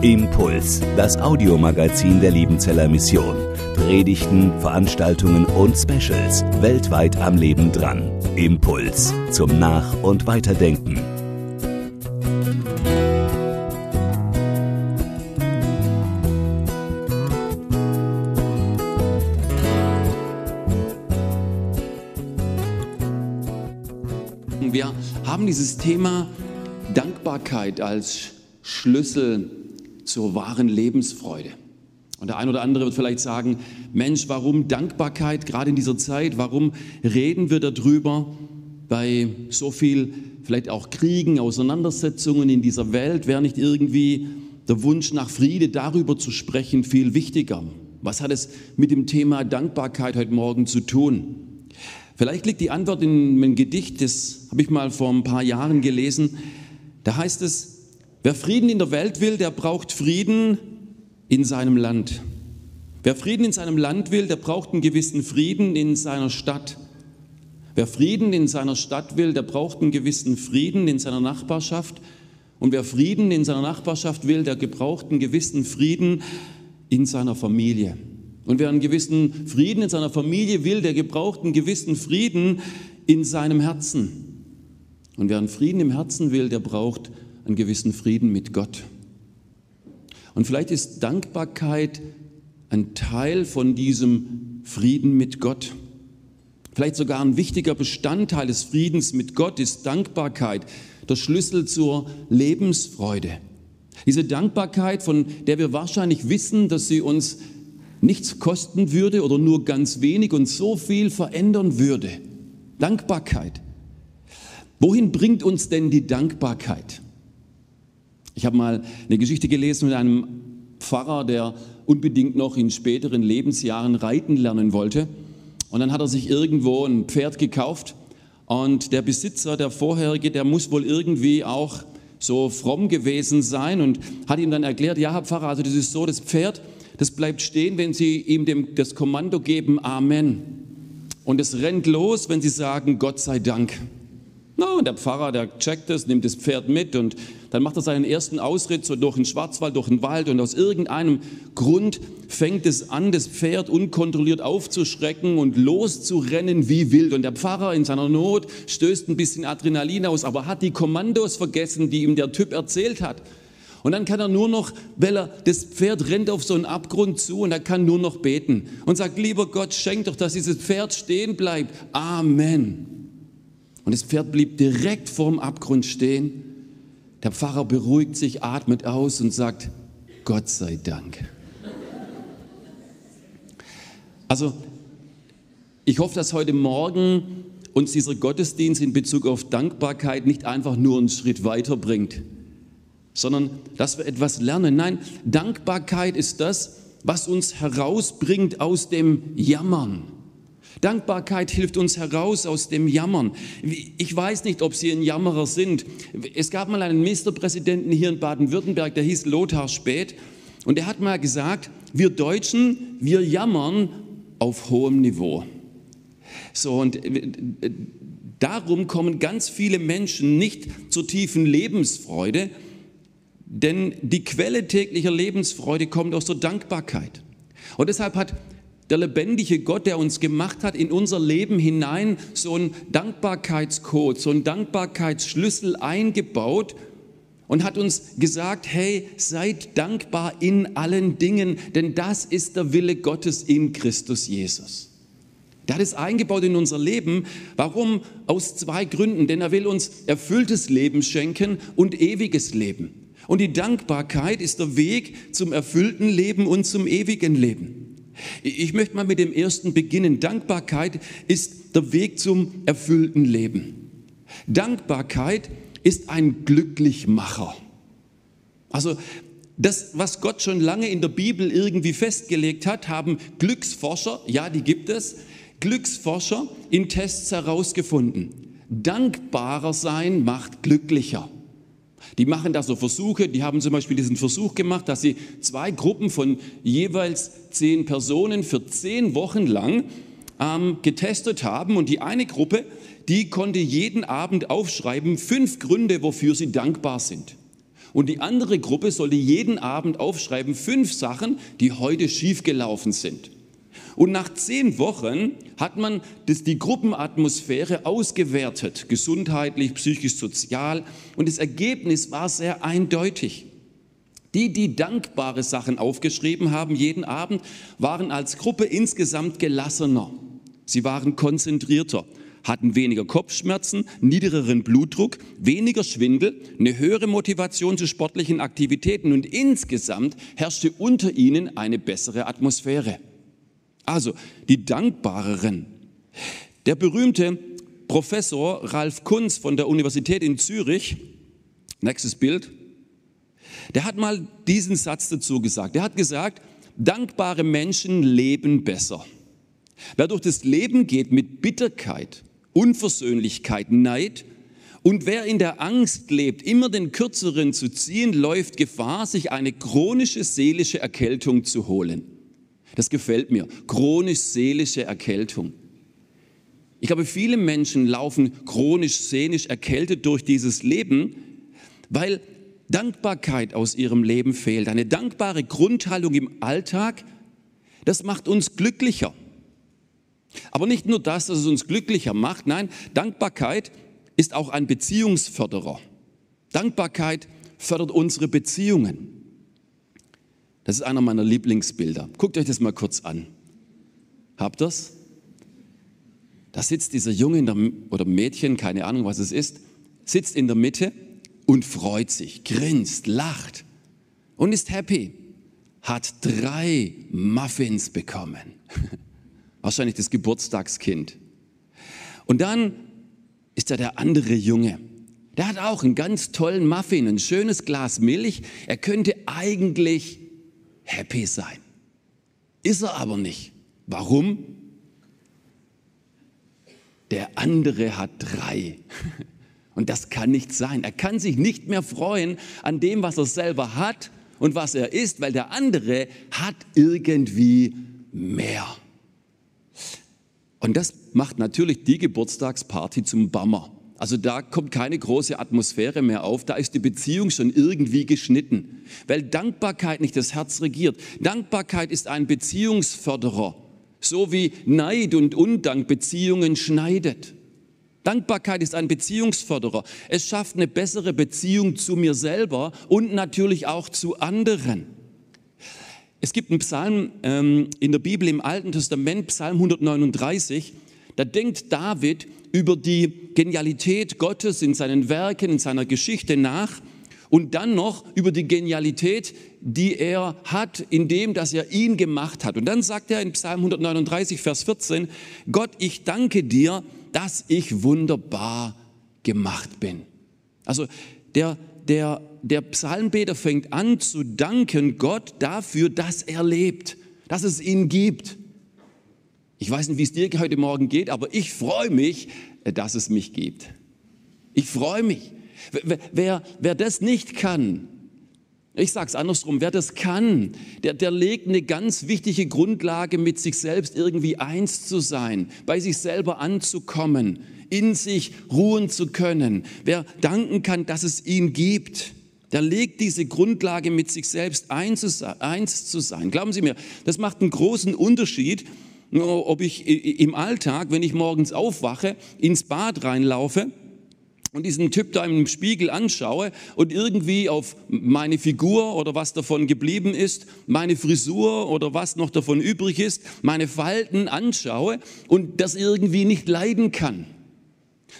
Impuls, das Audiomagazin der Liebenzeller Mission. Predigten, Veranstaltungen und Specials weltweit am Leben dran. Impuls zum Nach- und Weiterdenken. Wir haben dieses Thema Dankbarkeit als Schlüssel zur wahren Lebensfreude. Und der ein oder andere wird vielleicht sagen, Mensch, warum Dankbarkeit gerade in dieser Zeit? Warum reden wir darüber bei so viel, vielleicht auch Kriegen, Auseinandersetzungen in dieser Welt? Wäre nicht irgendwie der Wunsch nach Friede darüber zu sprechen viel wichtiger? Was hat es mit dem Thema Dankbarkeit heute Morgen zu tun? Vielleicht liegt die Antwort in einem Gedicht, das habe ich mal vor ein paar Jahren gelesen. Da heißt es, wer Frieden in der Welt will, der braucht Frieden in seinem Land. Wer Frieden in seinem Land will, der braucht einen gewissen Frieden in seiner Stadt. Wer Frieden in seiner Stadt will, der braucht einen gewissen Frieden in seiner Nachbarschaft. Und wer Frieden in seiner Nachbarschaft will, der gebraucht einen gewissen Frieden in seiner Familie. Und wer einen gewissen Frieden in seiner Familie will, der gebraucht einen gewissen Frieden in seinem Herzen. Und wer einen Frieden im Herzen will, der braucht einen gewissen Frieden mit Gott. Und vielleicht ist Dankbarkeit ein Teil von diesem Frieden mit Gott. Vielleicht sogar ein wichtiger Bestandteil des Friedens mit Gott ist Dankbarkeit, der Schlüssel zur Lebensfreude. Diese Dankbarkeit, von der wir wahrscheinlich wissen, dass sie uns nichts kosten würde oder nur ganz wenig und so viel verändern würde. Dankbarkeit. Wohin bringt uns denn die Dankbarkeit? Ich habe mal eine Geschichte gelesen mit einem Pfarrer, der unbedingt noch in späteren Lebensjahren reiten lernen wollte. Und dann hat er sich irgendwo ein Pferd gekauft und der Besitzer, der vorherige, der muss wohl irgendwie auch so fromm gewesen sein und hat ihm dann erklärt, ja, Herr Pfarrer, also das ist so, das Pferd, das bleibt stehen, wenn Sie ihm dem, das Kommando geben, Amen. Und es rennt los, wenn Sie sagen, Gott sei Dank. No, und der Pfarrer, der checkt es, nimmt das Pferd mit und dann macht er seinen ersten Ausritt so durch den Schwarzwald, durch den Wald und aus irgendeinem Grund fängt es an, das Pferd unkontrolliert aufzuschrecken und loszurennen wie wild. Und der Pfarrer in seiner Not stößt ein bisschen Adrenalin aus, aber hat die Kommandos vergessen, die ihm der Typ erzählt hat. Und dann kann er nur noch, weil er, das Pferd rennt auf so einen Abgrund zu und er kann nur noch beten und sagt, lieber Gott, schenk doch, dass dieses Pferd stehen bleibt. Amen. Und das Pferd blieb direkt vorm Abgrund stehen. Der Pfarrer beruhigt sich, atmet aus und sagt, Gott sei Dank. Also, ich hoffe, dass heute Morgen uns dieser Gottesdienst in Bezug auf Dankbarkeit nicht einfach nur einen Schritt weiterbringt, sondern dass wir etwas lernen. Nein, Dankbarkeit ist das, was uns herausbringt aus dem Jammern. Dankbarkeit hilft uns heraus aus dem Jammern. Ich weiß nicht, ob Sie ein Jammerer sind. Es gab mal einen Ministerpräsidenten hier in Baden-Württemberg, der hieß Lothar Späth. Und er hat mal gesagt, wir Deutschen, wir jammern auf hohem Niveau. So, und darum kommen ganz viele Menschen nicht zur tiefen Lebensfreude, denn die Quelle täglicher Lebensfreude kommt aus der Dankbarkeit. Und deshalb hat der lebendige Gott, der uns gemacht hat, in unser Leben hinein so einen Dankbarkeitscode, so einen Dankbarkeitsschlüssel eingebaut und hat uns gesagt, hey, seid dankbar in allen Dingen, denn das ist der Wille Gottes in Christus Jesus. Der hat es eingebaut in unser Leben. Warum? Aus zwei Gründen. Denn er will uns erfülltes Leben schenken und ewiges Leben. Und die Dankbarkeit ist der Weg zum erfüllten Leben und zum ewigen Leben. Ich möchte mal mit dem ersten beginnen. Dankbarkeit ist der Weg zum erfüllten Leben. Dankbarkeit ist ein Glücklichmacher. Also das, was Gott schon lange in der Bibel irgendwie festgelegt hat, haben Glücksforscher, ja, die gibt es, Glücksforscher in Tests herausgefunden. Dankbarer sein macht glücklicher. Die machen da so Versuche, die haben zum Beispiel diesen Versuch gemacht, dass sie zwei Gruppen von jeweils zehn Personen für zehn Wochen lang ähm, getestet haben und die eine Gruppe, die konnte jeden Abend aufschreiben, fünf Gründe, wofür sie dankbar sind. Und die andere Gruppe sollte jeden Abend aufschreiben, fünf Sachen, die heute schiefgelaufen sind. Und nach zehn Wochen hat man das, die Gruppenatmosphäre ausgewertet, gesundheitlich, psychisch, sozial. Und das Ergebnis war sehr eindeutig. Die, die dankbare Sachen aufgeschrieben haben jeden Abend, waren als Gruppe insgesamt gelassener. Sie waren konzentrierter, hatten weniger Kopfschmerzen, niedrigeren Blutdruck, weniger Schwindel, eine höhere Motivation zu sportlichen Aktivitäten und insgesamt herrschte unter ihnen eine bessere Atmosphäre. Also die Dankbareren. Der berühmte Professor Ralf Kunz von der Universität in Zürich, nächstes Bild, der hat mal diesen Satz dazu gesagt. Er hat gesagt, dankbare Menschen leben besser. Wer durch das Leben geht mit Bitterkeit, Unversöhnlichkeit, Neid und wer in der Angst lebt, immer den Kürzeren zu ziehen, läuft Gefahr, sich eine chronische seelische Erkältung zu holen. Das gefällt mir. Chronisch-seelische Erkältung. Ich glaube, viele Menschen laufen chronisch seelisch erkältet durch dieses Leben, weil Dankbarkeit aus ihrem Leben fehlt. Eine dankbare Grundhaltung im Alltag, das macht uns glücklicher. Aber nicht nur das, dass es uns glücklicher macht, nein, Dankbarkeit ist auch ein Beziehungsförderer. Dankbarkeit fördert unsere Beziehungen. Das ist einer meiner Lieblingsbilder. Guckt euch das mal kurz an. Habt ihr's? Da sitzt dieser Junge der, oder Mädchen, keine Ahnung, was es ist, sitzt in der Mitte und freut sich, grinst, lacht und ist happy. Hat drei Muffins bekommen. Wahrscheinlich das Geburtstagskind. Und dann ist da der andere Junge. Der hat auch einen ganz tollen Muffin, ein schönes Glas Milch. Er könnte eigentlich happy sein. Ist er aber nicht. Warum? Der andere hat drei. Und das kann nicht sein. Er kann sich nicht mehr freuen an dem, was er selber hat und was er ist, weil der andere hat irgendwie mehr. Und das macht natürlich die Geburtstagsparty zum Bammer. Also da kommt keine große Atmosphäre mehr auf, da ist die Beziehung schon irgendwie geschnitten, weil Dankbarkeit nicht das Herz regiert. Dankbarkeit ist ein Beziehungsförderer, so wie Neid und Undank Beziehungen schneidet. Dankbarkeit ist ein Beziehungsförderer. Es schafft eine bessere Beziehung zu mir selber und natürlich auch zu anderen. Es gibt einen Psalm ähm, in der Bibel im Alten Testament, Psalm 139, da denkt David über die Genialität Gottes in seinen Werken, in seiner Geschichte nach und dann noch über die Genialität, die er hat, in dem, dass er ihn gemacht hat. Und dann sagt er in Psalm 139, Vers 14, Gott, ich danke dir, dass ich wunderbar gemacht bin. Also der, der, der Psalmbeter fängt an zu danken Gott dafür, dass er lebt, dass es ihn gibt. Ich weiß nicht, wie es dir heute Morgen geht, aber ich freue mich, dass es mich gibt. Ich freue mich. Wer, wer das nicht kann, ich sage es andersrum, wer das kann, der, der legt eine ganz wichtige Grundlage mit sich selbst irgendwie eins zu sein, bei sich selber anzukommen, in sich ruhen zu können. Wer danken kann, dass es ihn gibt, der legt diese Grundlage mit sich selbst eins zu sein. Glauben Sie mir, das macht einen großen Unterschied, ob ich im Alltag, wenn ich morgens aufwache, ins Bad reinlaufe und diesen Typ da im Spiegel anschaue und irgendwie auf meine Figur oder was davon geblieben ist, meine Frisur oder was noch davon übrig ist, meine Falten anschaue und das irgendwie nicht leiden kann.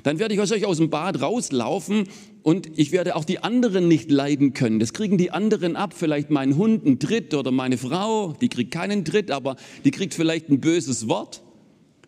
Dann werde ich wahrscheinlich aus dem Bad rauslaufen und ich werde auch die anderen nicht leiden können. Das kriegen die anderen ab. Vielleicht mein Hund einen Tritt oder meine Frau, die kriegt keinen Tritt, aber die kriegt vielleicht ein böses Wort,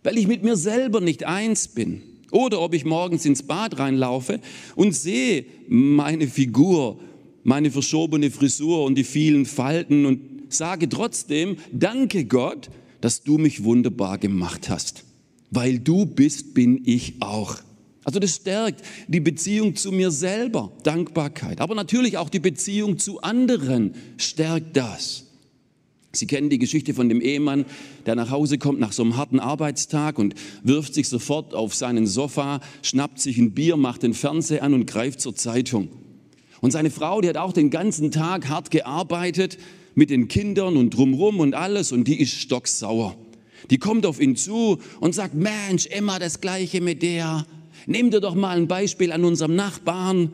weil ich mit mir selber nicht eins bin. Oder ob ich morgens ins Bad reinlaufe und sehe meine Figur, meine verschobene Frisur und die vielen Falten und sage trotzdem, danke Gott, dass du mich wunderbar gemacht hast. Weil du bist, bin ich auch. Also das stärkt die Beziehung zu mir selber, Dankbarkeit. Aber natürlich auch die Beziehung zu anderen stärkt das. Sie kennen die Geschichte von dem Ehemann, der nach Hause kommt nach so einem harten Arbeitstag und wirft sich sofort auf seinen Sofa, schnappt sich ein Bier, macht den Fernseher an und greift zur Zeitung. Und seine Frau, die hat auch den ganzen Tag hart gearbeitet mit den Kindern und drumrum und alles und die ist stocksauer. Die kommt auf ihn zu und sagt, Mensch, immer das Gleiche mit der. Nimm dir doch mal ein Beispiel an unserem Nachbarn.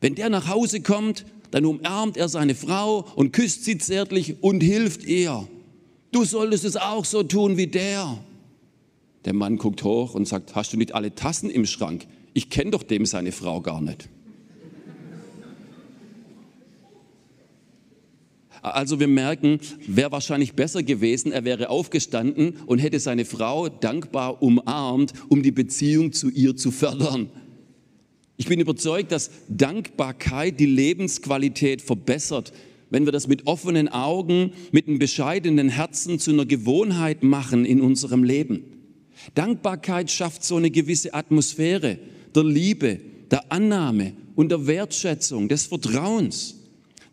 Wenn der nach Hause kommt, dann umarmt er seine Frau und küsst sie zärtlich und hilft ihr. Du solltest es auch so tun wie der. Der Mann guckt hoch und sagt, hast du nicht alle Tassen im Schrank? Ich kenne doch dem seine Frau gar nicht. Also wir merken, wäre wahrscheinlich besser gewesen, er wäre aufgestanden und hätte seine Frau dankbar umarmt, um die Beziehung zu ihr zu fördern. Ich bin überzeugt, dass Dankbarkeit die Lebensqualität verbessert, wenn wir das mit offenen Augen, mit einem bescheidenen Herzen zu einer Gewohnheit machen in unserem Leben. Dankbarkeit schafft so eine gewisse Atmosphäre der Liebe, der Annahme und der Wertschätzung, des Vertrauens.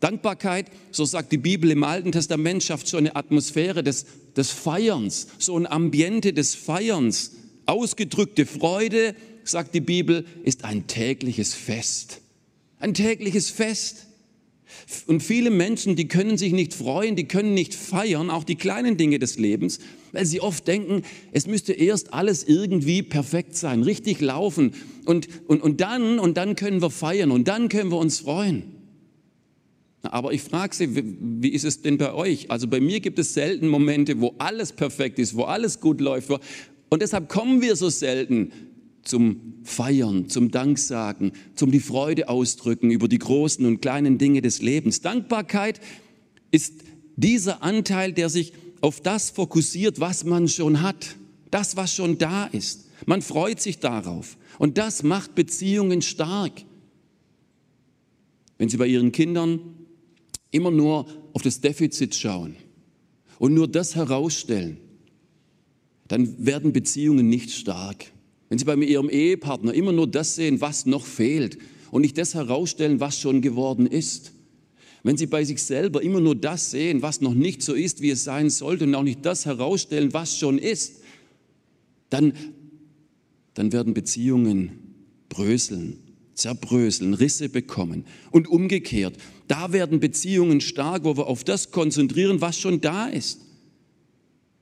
Dankbarkeit, so sagt die Bibel im Alten Testament, schafft so eine Atmosphäre des, des Feierns, so ein Ambiente des Feierns. Ausgedrückte Freude, sagt die Bibel, ist ein tägliches Fest. Ein tägliches Fest. Und viele Menschen, die können sich nicht freuen, die können nicht feiern, auch die kleinen Dinge des Lebens, weil sie oft denken, es müsste erst alles irgendwie perfekt sein, richtig laufen und, und, und, dann, und dann können wir feiern und dann können wir uns freuen. Aber ich frage Sie, wie ist es denn bei euch? Also bei mir gibt es selten Momente, wo alles perfekt ist, wo alles gut läuft. Und deshalb kommen wir so selten zum Feiern, zum Danksagen, zum die Freude ausdrücken über die großen und kleinen Dinge des Lebens. Dankbarkeit ist dieser Anteil, der sich auf das fokussiert, was man schon hat, das, was schon da ist. Man freut sich darauf. Und das macht Beziehungen stark. Wenn Sie bei Ihren Kindern immer nur auf das Defizit schauen und nur das herausstellen, dann werden Beziehungen nicht stark. Wenn Sie bei Ihrem Ehepartner immer nur das sehen, was noch fehlt und nicht das herausstellen, was schon geworden ist. Wenn Sie bei sich selber immer nur das sehen, was noch nicht so ist, wie es sein sollte und auch nicht das herausstellen, was schon ist, dann, dann werden Beziehungen bröseln, zerbröseln, Risse bekommen. Und umgekehrt, da werden Beziehungen stark, wo wir auf das konzentrieren, was schon da ist.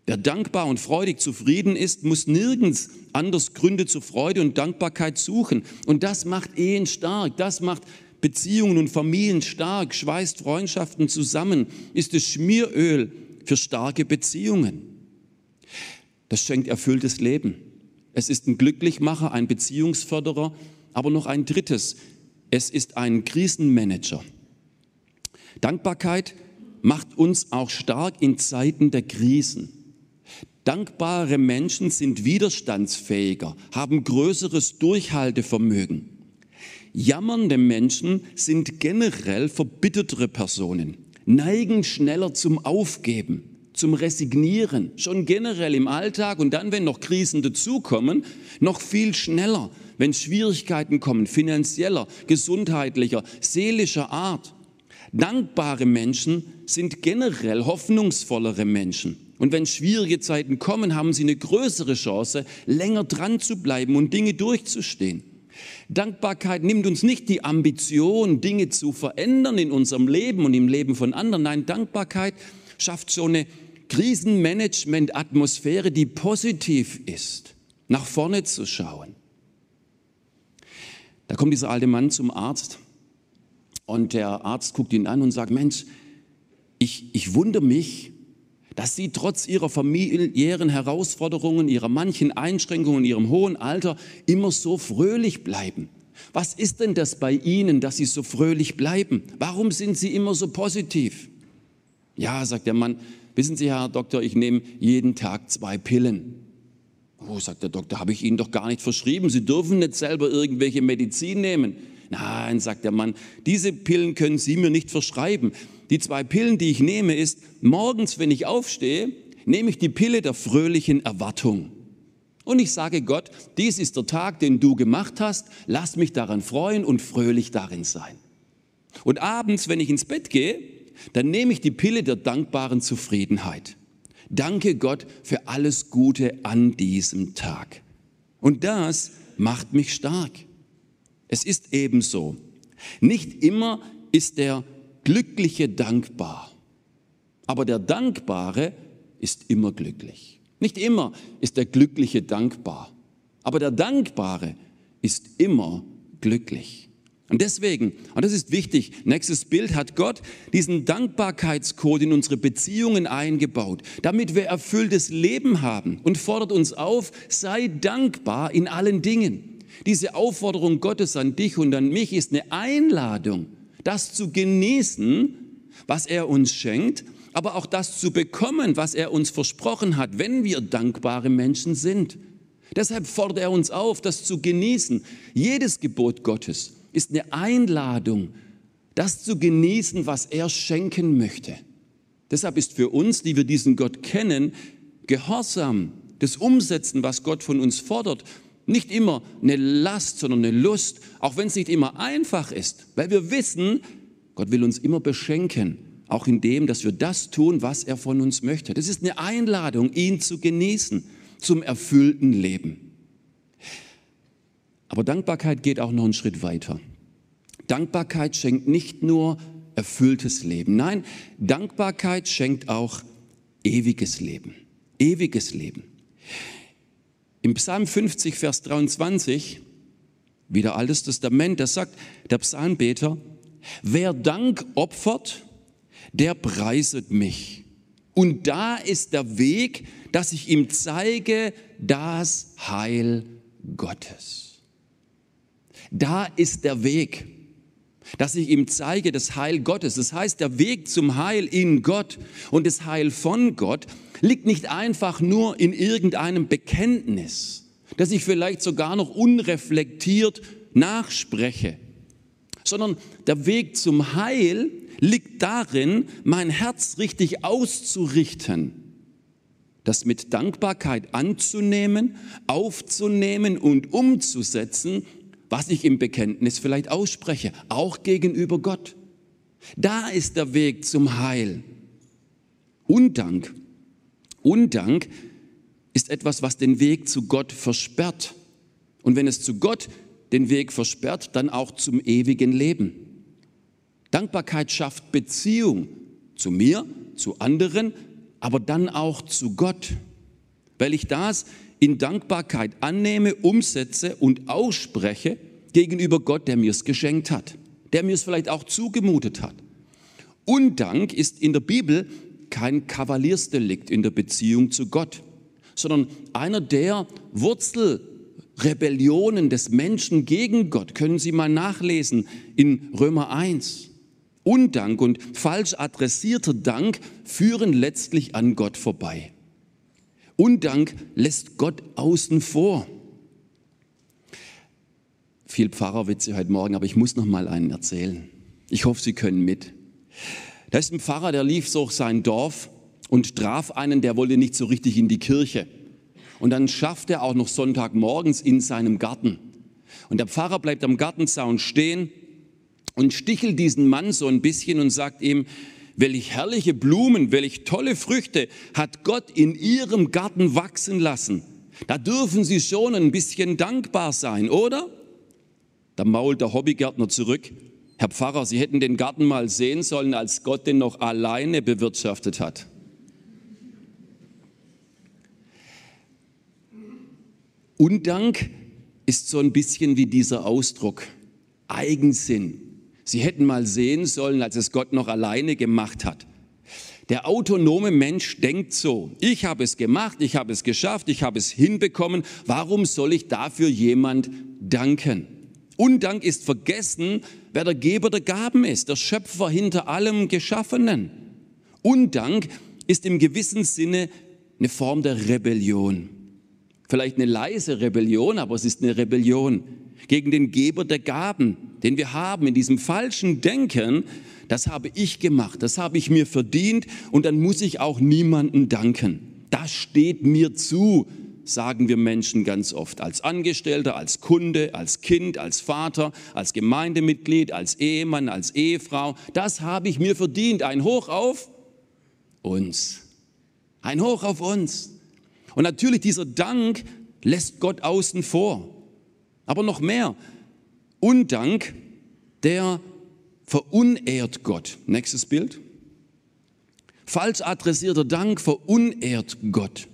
Wer dankbar und freudig zufrieden ist, muss nirgends anders Gründe zur Freude und Dankbarkeit suchen. Und das macht Ehen stark, das macht Beziehungen und Familien stark, schweißt Freundschaften zusammen, ist es Schmieröl für starke Beziehungen. Das schenkt erfülltes Leben. Es ist ein Glücklichmacher, ein Beziehungsförderer, aber noch ein drittes. Es ist ein Krisenmanager. Dankbarkeit macht uns auch stark in Zeiten der Krisen. Dankbare Menschen sind widerstandsfähiger, haben größeres Durchhaltevermögen. Jammernde Menschen sind generell verbittertere Personen, neigen schneller zum Aufgeben, zum Resignieren, schon generell im Alltag und dann, wenn noch Krisen dazukommen, noch viel schneller, wenn Schwierigkeiten kommen, finanzieller, gesundheitlicher, seelischer Art. Dankbare Menschen sind generell hoffnungsvollere Menschen. Und wenn schwierige Zeiten kommen, haben sie eine größere Chance, länger dran zu bleiben und Dinge durchzustehen. Dankbarkeit nimmt uns nicht die Ambition, Dinge zu verändern in unserem Leben und im Leben von anderen. Nein, Dankbarkeit schafft so eine Krisenmanagement-Atmosphäre, die positiv ist, nach vorne zu schauen. Da kommt dieser alte Mann zum Arzt und der Arzt guckt ihn an und sagt, Mensch, ich, ich wundere mich, dass sie trotz ihrer familiären Herausforderungen, ihrer manchen Einschränkungen, ihrem hohen Alter immer so fröhlich bleiben. Was ist denn das bei Ihnen, dass Sie so fröhlich bleiben? Warum sind Sie immer so positiv? Ja, sagt der Mann, wissen Sie, Herr Doktor, ich nehme jeden Tag zwei Pillen. Oh, sagt der Doktor, habe ich Ihnen doch gar nicht verschrieben. Sie dürfen nicht selber irgendwelche Medizin nehmen. Nein, sagt der Mann, diese Pillen können Sie mir nicht verschreiben. Die zwei Pillen, die ich nehme, ist, morgens, wenn ich aufstehe, nehme ich die Pille der fröhlichen Erwartung. Und ich sage Gott, dies ist der Tag, den du gemacht hast, lass mich daran freuen und fröhlich darin sein. Und abends, wenn ich ins Bett gehe, dann nehme ich die Pille der dankbaren Zufriedenheit. Danke Gott für alles Gute an diesem Tag. Und das macht mich stark. Es ist ebenso. Nicht immer ist der Glückliche dankbar, aber der Dankbare ist immer glücklich. Nicht immer ist der Glückliche dankbar, aber der Dankbare ist immer glücklich. Und deswegen, und das ist wichtig, nächstes Bild hat Gott diesen Dankbarkeitscode in unsere Beziehungen eingebaut, damit wir erfülltes Leben haben und fordert uns auf, sei dankbar in allen Dingen. Diese Aufforderung Gottes an dich und an mich ist eine Einladung, das zu genießen, was er uns schenkt, aber auch das zu bekommen, was er uns versprochen hat, wenn wir dankbare Menschen sind. Deshalb fordert er uns auf, das zu genießen. Jedes Gebot Gottes ist eine Einladung, das zu genießen, was er schenken möchte. Deshalb ist für uns, die wir diesen Gott kennen, Gehorsam, das Umsetzen, was Gott von uns fordert, nicht immer eine Last, sondern eine Lust, auch wenn es nicht immer einfach ist, weil wir wissen, Gott will uns immer beschenken, auch in dem, dass wir das tun, was er von uns möchte. Das ist eine Einladung, ihn zu genießen zum erfüllten Leben. Aber Dankbarkeit geht auch noch einen Schritt weiter. Dankbarkeit schenkt nicht nur erfülltes Leben. Nein, Dankbarkeit schenkt auch ewiges Leben. Ewiges Leben. Im Psalm 50, Vers 23, wieder Altes Testament, da sagt der Psalmbeter, wer Dank opfert, der preiset mich. Und da ist der Weg, dass ich ihm zeige, das Heil Gottes. Da ist der Weg, dass ich ihm zeige, das Heil Gottes. Das heißt, der Weg zum Heil in Gott und das Heil von Gott liegt nicht einfach nur in irgendeinem Bekenntnis, das ich vielleicht sogar noch unreflektiert nachspreche, sondern der Weg zum Heil liegt darin, mein Herz richtig auszurichten, das mit Dankbarkeit anzunehmen, aufzunehmen und umzusetzen was ich im Bekenntnis vielleicht ausspreche, auch gegenüber Gott. Da ist der Weg zum Heil. Undank, Undank ist etwas, was den Weg zu Gott versperrt. Und wenn es zu Gott den Weg versperrt, dann auch zum ewigen Leben. Dankbarkeit schafft Beziehung zu mir, zu anderen, aber dann auch zu Gott. Weil ich das in Dankbarkeit annehme, umsetze und ausspreche gegenüber Gott, der mir es geschenkt hat, der mir es vielleicht auch zugemutet hat. Undank ist in der Bibel kein Kavaliersdelikt in der Beziehung zu Gott, sondern einer der Wurzelrebellionen des Menschen gegen Gott. Können Sie mal nachlesen in Römer 1. Undank und falsch adressierter Dank führen letztlich an Gott vorbei. Undank lässt Gott außen vor. Viel Pfarrerwitze heute Morgen, aber ich muss noch mal einen erzählen. Ich hoffe, Sie können mit. Da ist ein Pfarrer, der lief durch sein Dorf und traf einen, der wollte nicht so richtig in die Kirche. Und dann schafft er auch noch Sonntagmorgens in seinem Garten. Und der Pfarrer bleibt am Gartenzaun stehen und stichelt diesen Mann so ein bisschen und sagt ihm, welch herrliche Blumen, welch tolle Früchte hat Gott in ihrem Garten wachsen lassen. Da dürfen Sie schon ein bisschen dankbar sein, oder? Da mault der Hobbygärtner zurück. Herr Pfarrer, Sie hätten den Garten mal sehen sollen, als Gott den noch alleine bewirtschaftet hat. Undank ist so ein bisschen wie dieser Ausdruck Eigensinn. Sie hätten mal sehen sollen, als es Gott noch alleine gemacht hat. Der autonome Mensch denkt so, ich habe es gemacht, ich habe es geschafft, ich habe es hinbekommen, warum soll ich dafür jemand danken? Undank ist vergessen, wer der Geber der Gaben ist, der Schöpfer hinter allem Geschaffenen. Undank ist im gewissen Sinne eine Form der Rebellion. Vielleicht eine leise Rebellion, aber es ist eine Rebellion gegen den Geber der Gaben, den wir haben in diesem falschen Denken, das habe ich gemacht, das habe ich mir verdient und dann muss ich auch niemanden danken. Das steht mir zu, sagen wir Menschen ganz oft, als Angestellter, als Kunde, als Kind, als Vater, als Gemeindemitglied, als Ehemann, als Ehefrau. Das habe ich mir verdient. Ein Hoch auf uns. Ein Hoch auf uns. Und natürlich dieser Dank lässt Gott außen vor. Aber noch mehr, Undank, der verunehrt Gott. Nächstes Bild. Falsch adressierter Dank verunehrt Gott.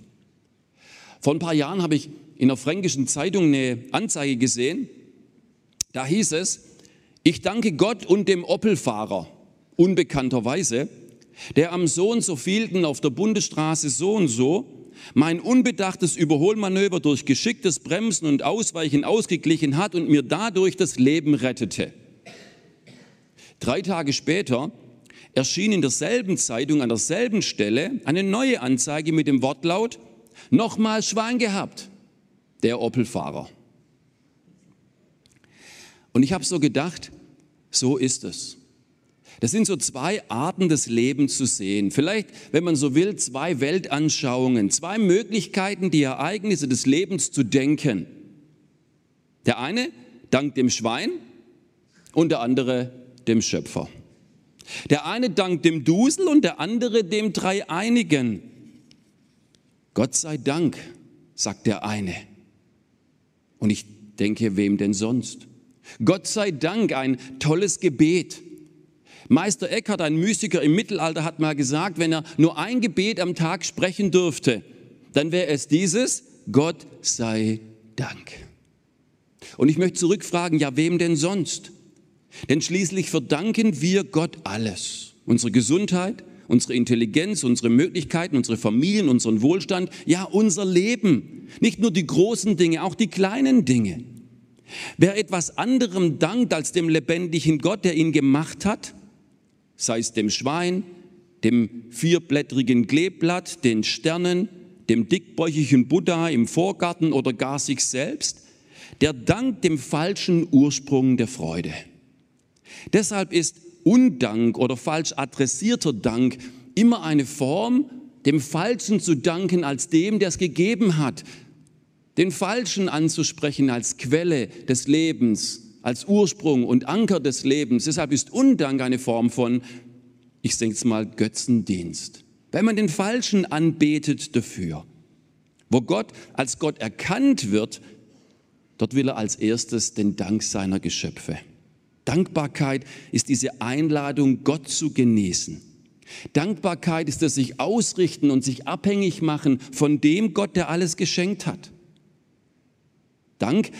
Vor ein paar Jahren habe ich in der fränkischen Zeitung eine Anzeige gesehen. Da hieß es, ich danke Gott und dem Opelfahrer, unbekannterweise, der am so und so vielten auf der Bundesstraße so und so mein unbedachtes Überholmanöver durch geschicktes Bremsen und Ausweichen ausgeglichen hat und mir dadurch das Leben rettete. Drei Tage später erschien in derselben Zeitung an derselben Stelle eine neue Anzeige mit dem Wortlaut, nochmal Schwein gehabt, der Opelfahrer. Und ich habe so gedacht, so ist es. Das sind so zwei Arten des Lebens zu sehen. Vielleicht, wenn man so will, zwei Weltanschauungen, zwei Möglichkeiten, die Ereignisse des Lebens zu denken. Der eine dankt dem Schwein und der andere dem Schöpfer. Der eine dankt dem Dusel und der andere dem Dreieinigen. Gott sei Dank, sagt der eine. Und ich denke, wem denn sonst? Gott sei Dank, ein tolles Gebet. Meister Eckhart, ein Mystiker im Mittelalter, hat mal gesagt, wenn er nur ein Gebet am Tag sprechen dürfte, dann wäre es dieses, Gott sei Dank. Und ich möchte zurückfragen, ja, wem denn sonst? Denn schließlich verdanken wir Gott alles. Unsere Gesundheit, unsere Intelligenz, unsere Möglichkeiten, unsere Familien, unseren Wohlstand, ja unser Leben. Nicht nur die großen Dinge, auch die kleinen Dinge. Wer etwas anderem dankt als dem lebendigen Gott, der ihn gemacht hat, sei es dem Schwein, dem vierblättrigen Kleeblatt, den Sternen, dem dickbäuchigen Buddha im Vorgarten oder gar sich selbst, der dankt dem falschen Ursprung der Freude. Deshalb ist Undank oder falsch adressierter Dank immer eine Form, dem Falschen zu danken als dem, der es gegeben hat, den Falschen anzusprechen als Quelle des Lebens, als Ursprung und Anker des Lebens. Deshalb ist Undank eine Form von, ich denke es mal, Götzendienst. Wenn man den Falschen anbetet dafür. Wo Gott als Gott erkannt wird, dort will er als erstes den Dank seiner Geschöpfe. Dankbarkeit ist diese Einladung, Gott zu genießen. Dankbarkeit ist das sich ausrichten und sich abhängig machen von dem Gott, der alles geschenkt hat. Dank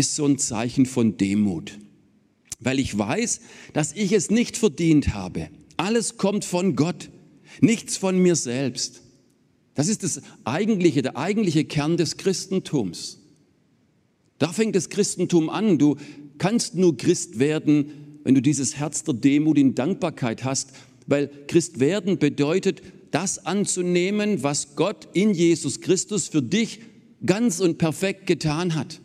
ist so ein Zeichen von Demut, weil ich weiß, dass ich es nicht verdient habe. Alles kommt von Gott, nichts von mir selbst. Das ist das eigentliche, der eigentliche Kern des Christentums. Da fängt das Christentum an. Du kannst nur Christ werden, wenn du dieses Herz der Demut in Dankbarkeit hast, weil Christ werden bedeutet, das anzunehmen, was Gott in Jesus Christus für dich ganz und perfekt getan hat.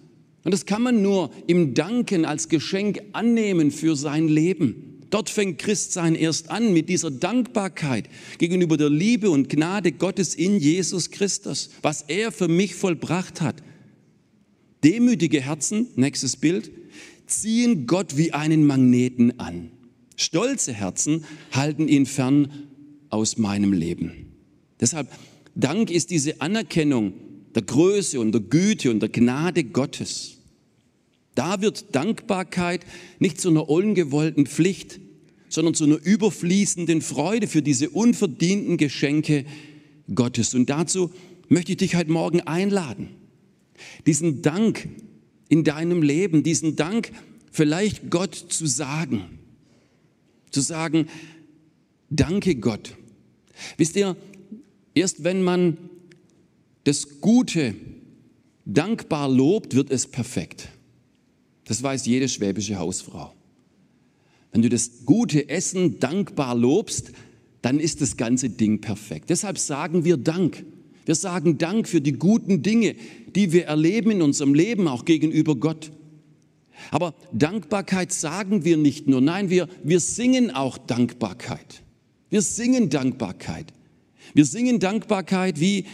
Und das kann man nur im Danken als Geschenk annehmen für sein Leben. Dort fängt Christsein erst an mit dieser Dankbarkeit gegenüber der Liebe und Gnade Gottes in Jesus Christus, was er für mich vollbracht hat. Demütige Herzen, nächstes Bild, ziehen Gott wie einen Magneten an. Stolze Herzen halten ihn fern aus meinem Leben. Deshalb, Dank ist diese Anerkennung der Größe und der Güte und der Gnade Gottes. Da wird Dankbarkeit nicht zu einer ungewollten Pflicht, sondern zu einer überfließenden Freude für diese unverdienten Geschenke Gottes. Und dazu möchte ich dich heute Morgen einladen, diesen Dank in deinem Leben, diesen Dank vielleicht Gott zu sagen. Zu sagen, danke Gott. Wisst ihr, erst wenn man das Gute dankbar lobt, wird es perfekt. Das weiß jede schwäbische Hausfrau. Wenn du das gute Essen dankbar lobst, dann ist das ganze Ding perfekt. Deshalb sagen wir Dank. Wir sagen Dank für die guten Dinge, die wir erleben in unserem Leben, auch gegenüber Gott. Aber Dankbarkeit sagen wir nicht nur, nein, wir, wir singen auch Dankbarkeit. Wir singen Dankbarkeit. Wir singen Dankbarkeit wie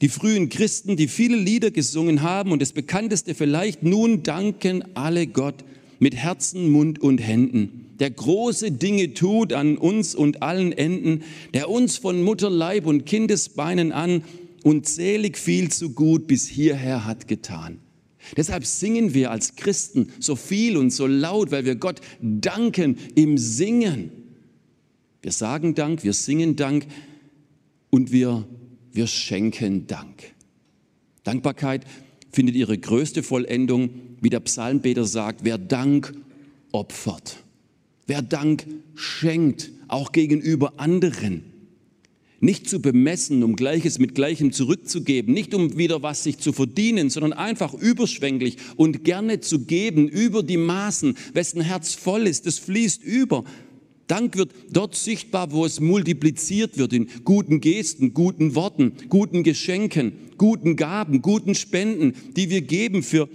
die frühen Christen, die viele Lieder gesungen haben und das bekannteste vielleicht, nun danken alle Gott mit Herzen, Mund und Händen, der große Dinge tut an uns und allen Enden, der uns von Mutterleib und Kindesbeinen an unzählig viel zu gut bis hierher hat getan. Deshalb singen wir als Christen so viel und so laut, weil wir Gott danken im Singen. Wir sagen Dank, wir singen Dank und wir, wir schenken Dank. Dankbarkeit findet ihre größte Vollendung, wie der Psalmbeter sagt, wer Dank opfert, wer Dank schenkt, auch gegenüber anderen. Nicht zu bemessen, um Gleiches mit Gleichem zurückzugeben, nicht um wieder was sich zu verdienen, sondern einfach überschwänglich und gerne zu geben über die Maßen. Wessen Herz voll ist, das fließt über. Dank wird dort sichtbar, wo es multipliziert wird in guten Gesten, guten Worten, guten Geschenken, guten Gaben, guten Spenden, die wir geben für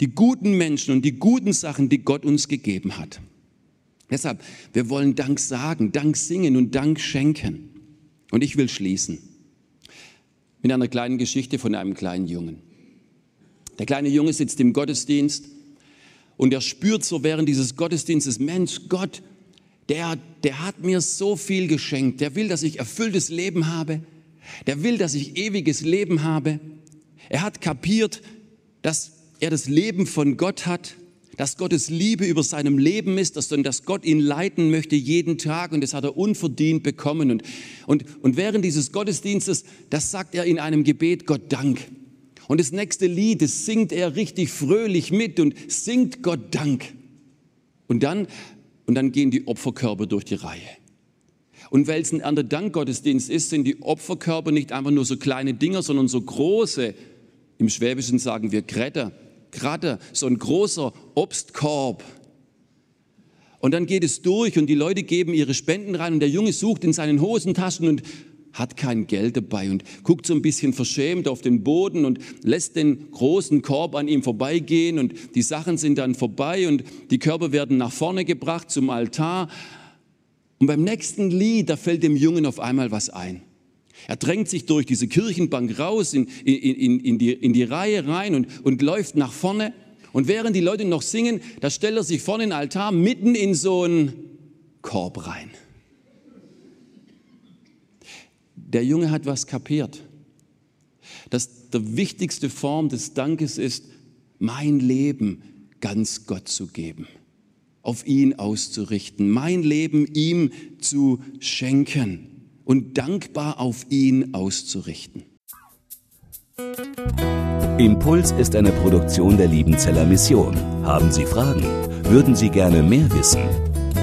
die guten Menschen und die guten Sachen, die Gott uns gegeben hat. Deshalb, wir wollen Dank sagen, Dank singen und Dank schenken. Und ich will schließen mit einer kleinen Geschichte von einem kleinen Jungen. Der kleine Junge sitzt im Gottesdienst und er spürt so während dieses Gottesdienstes, Mensch, Gott, der, der hat mir so viel geschenkt. Der will, dass ich erfülltes Leben habe. Der will, dass ich ewiges Leben habe. Er hat kapiert, dass er das Leben von Gott hat dass Gottes Liebe über seinem Leben ist, dass, dass Gott ihn leiten möchte jeden Tag und das hat er unverdient bekommen. Und, und, und während dieses Gottesdienstes, das sagt er in einem Gebet Gott Dank. Und das nächste Lied, das singt er richtig fröhlich mit und singt Gott Dank. Und dann, und dann gehen die Opferkörper durch die Reihe. Und weil es ein Erntedankgottesdienst ist, sind die Opferkörper nicht einfach nur so kleine Dinger, sondern so große, im Schwäbischen sagen wir Krätter, gerade so ein großer Obstkorb. Und dann geht es durch und die Leute geben ihre Spenden rein und der Junge sucht in seinen Hosentaschen und hat kein Geld dabei und guckt so ein bisschen verschämt auf den Boden und lässt den großen Korb an ihm vorbeigehen und die Sachen sind dann vorbei und die Körper werden nach vorne gebracht zum Altar. Und beim nächsten Lied, da fällt dem Jungen auf einmal was ein. Er drängt sich durch diese Kirchenbank raus in, in, in, in, die, in die Reihe rein und, und läuft nach vorne. Und während die Leute noch singen, da stellt er sich in den Altar mitten in so einen Korb rein. Der Junge hat was kapiert, dass der wichtigste Form des Dankes ist, mein Leben ganz Gott zu geben, auf ihn auszurichten, mein Leben ihm zu schenken und dankbar auf ihn auszurichten. Impuls ist eine Produktion der Liebenzeller Mission. Haben Sie Fragen? Würden Sie gerne mehr wissen?